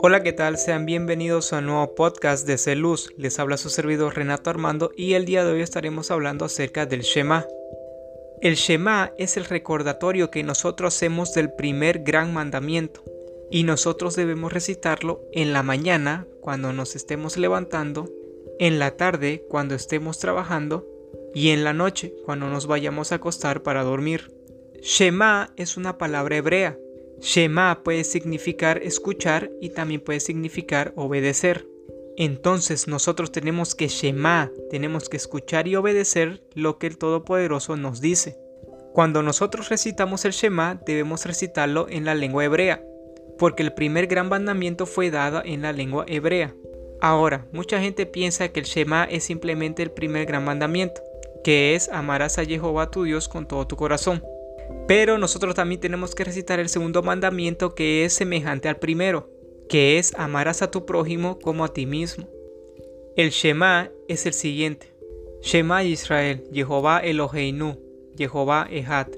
Hola, ¿qué tal? Sean bienvenidos a un nuevo podcast de Celuz. Les habla su servidor Renato Armando y el día de hoy estaremos hablando acerca del Shema. El Shema es el recordatorio que nosotros hacemos del primer gran mandamiento y nosotros debemos recitarlo en la mañana cuando nos estemos levantando, en la tarde cuando estemos trabajando y en la noche cuando nos vayamos a acostar para dormir. Shema es una palabra hebrea Shema puede significar escuchar y también puede significar obedecer. Entonces nosotros tenemos que Shema, tenemos que escuchar y obedecer lo que el Todopoderoso nos dice. Cuando nosotros recitamos el Shema debemos recitarlo en la lengua hebrea, porque el primer gran mandamiento fue dado en la lengua hebrea. Ahora, mucha gente piensa que el Shema es simplemente el primer gran mandamiento, que es amarás a Jehová tu Dios con todo tu corazón. Pero nosotros también tenemos que recitar el segundo mandamiento que es semejante al primero, que es amarás a tu prójimo como a ti mismo. El Shema es el siguiente. Shema Israel, Jehová Eloheinu, Jehová Ehad.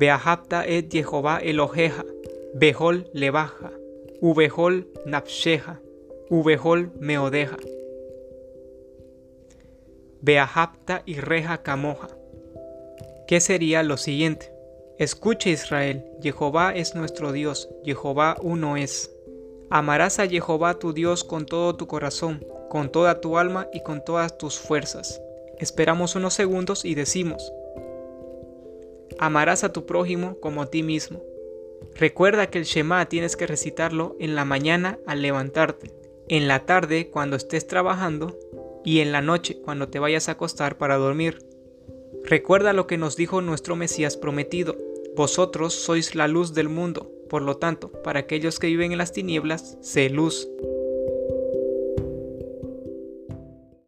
Beahapta et Jehová Eloheja, Behol Lebaja, Ubehol Napsheja, Ubehol Meodeja. Beahapta y Reja Camoja. ¿Qué sería lo siguiente? Escucha Israel, Jehová es nuestro Dios, Jehová uno es. Amarás a Jehová tu Dios con todo tu corazón, con toda tu alma y con todas tus fuerzas. Esperamos unos segundos y decimos, amarás a tu prójimo como a ti mismo. Recuerda que el Shema tienes que recitarlo en la mañana al levantarte, en la tarde cuando estés trabajando y en la noche cuando te vayas a acostar para dormir. Recuerda lo que nos dijo nuestro Mesías prometido, vosotros sois la luz del mundo, por lo tanto, para aquellos que viven en las tinieblas, sé luz.